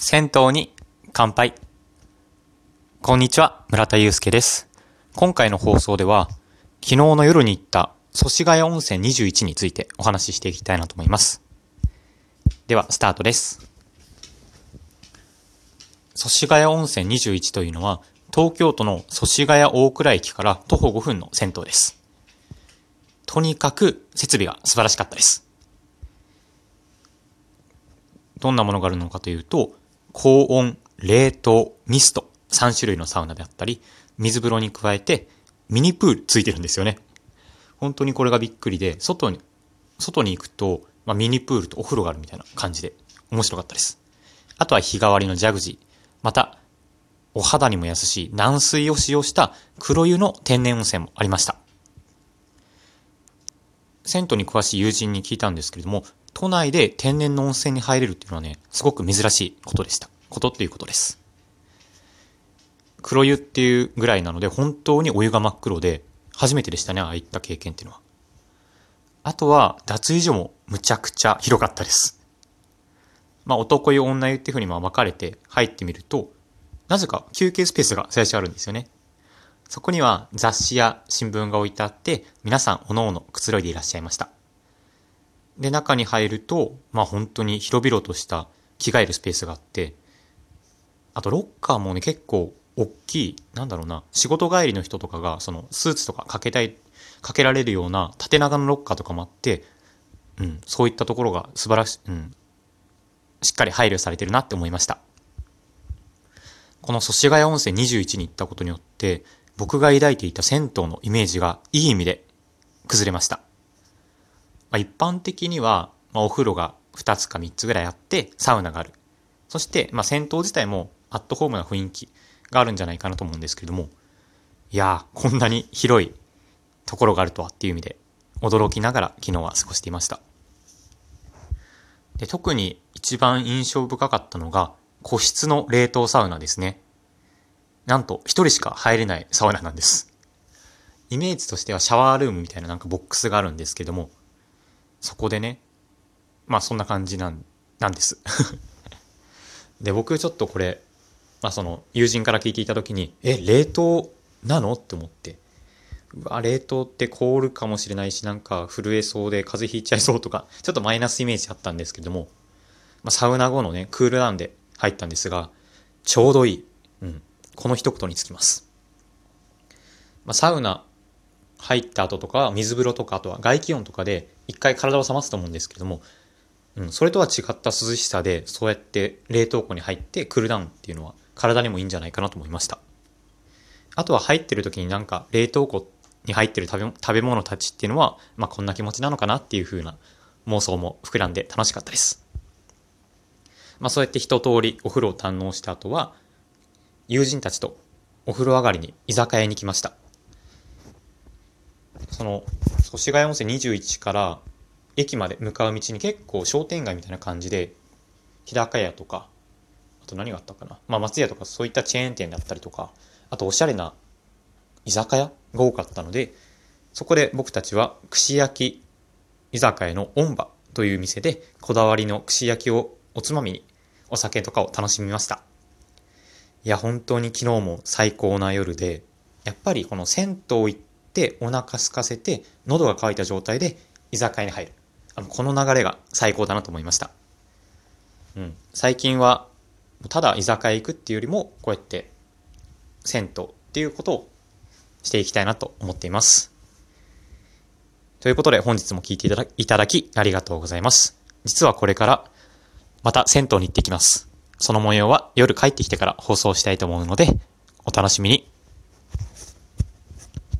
銭湯に乾杯。こんにちは、村田祐介です。今回の放送では、昨日の夜に行った祖師ヶ谷温泉21についてお話ししていきたいなと思います。では、スタートです。祖師ヶ谷温泉21というのは、東京都の祖師ヶ谷大倉駅から徒歩5分の銭湯です。とにかく設備が素晴らしかったです。どんなものがあるのかというと、高温、冷凍、ミスト、3種類のサウナであったり、水風呂に加えて、ミニプールついてるんですよね。本当にこれがびっくりで、外に、外に行くと、まあ、ミニプールとお風呂があるみたいな感じで、面白かったです。あとは日替わりのジャグジー、また、お肌にも優しい軟水を使用した黒湯の天然温泉もありました。銭湯に詳しい友人に聞いたんですけれども、都内で天然の温泉に入れるっていうのはね、すごく珍しいことでした。ことっていうことです。黒湯っていうぐらいなので、本当にお湯が真っ黒で、初めてでしたね、ああいった経験っていうのは。あとは、脱衣所もむちゃくちゃ広かったです。まあ、男湯、女湯っていう風にまあ分かれて入ってみると、なぜか休憩スペースが最初あるんですよね。そこには雑誌や新聞が置いてあって、皆さんおのおのくつろいでいらっしゃいました。で、中に入ると、まあ本当に広々とした着替えるスペースがあって、あとロッカーもね、結構大きい、なんだろうな、仕事帰りの人とかが、そのスーツとかかけたい、かけられるような縦長のロッカーとかもあって、うん、そういったところが素晴らしい、うん、しっかり配慮されてるなって思いました。この祖師ヶ谷温泉21に行ったことによって、僕が抱いていた銭湯のイメージがいい意味で崩れました。まあ、一般的には、まあ、お風呂が2つか3つぐらいあって、サウナがある。そして、まあ、銭湯自体もアットホームな雰囲気があるんじゃないかなと思うんですけれども、いやー、こんなに広いところがあるとはっていう意味で、驚きながら昨日は過ごしていました。で、特に一番印象深かったのが、個室の冷凍サウナですね。なんと、一人しか入れないサウナなんです。イメージとしてはシャワールームみたいななんかボックスがあるんですけども、そこでね、まあそんな感じなん、なんです。で、僕ちょっとこれ、まあその友人から聞いていた時に、え、冷凍なの？って思って、うわ、冷凍って凍るかもしれないし、なんか震えそうで風邪ひいちゃいそうとか、ちょっとマイナスイメージあったんですけども、まあサウナ後のね、クールダウンで入ったんですが、ちょうどいい。うん。この一言につきます。まあサウナ入った後とか、水風呂とか、あとは外気温とかで、一回体を冷ますと思うんですけれども、うん、それとは違った涼しさで、そうやって冷凍庫に入ってクールダウンっていうのは体にもいいんじゃないかなと思いました。あとは入ってる時になんか冷凍庫に入ってる食べ食べ物たちっていうのは、まあこんな気持ちなのかなっていう風な妄想も膨らんで楽しかったです。まあそうやって一通りお風呂を堪能した後は、友人たちとお風呂上がりに居酒屋に来ました。その、祖師ヶ谷温泉21から駅まで向かう道に結構商店街みたいな感じで、日高屋とか、あと何があったかな。まあ松屋とかそういったチェーン店だったりとか、あとおしゃれな居酒屋が多かったので、そこで僕たちは串焼き居酒屋のオンバという店でこだわりの串焼きをおつまみにお酒とかを楽しみました。いや、本当に昨日も最高な夜で、やっぱりこの銭湯行ってお腹空かせて喉が渇いた状態で居酒屋に入る。あのこの流れが最高だなと思いました。うん。最近はただ居酒屋行くっていうよりもこうやって銭湯っていうことをしていきたいなと思っています。ということで本日も聞いていただいただきありがとうございます。実はこれからまた銭湯に行ってきます。その模様は夜帰ってきてから放送したいと思うのでお楽しみに。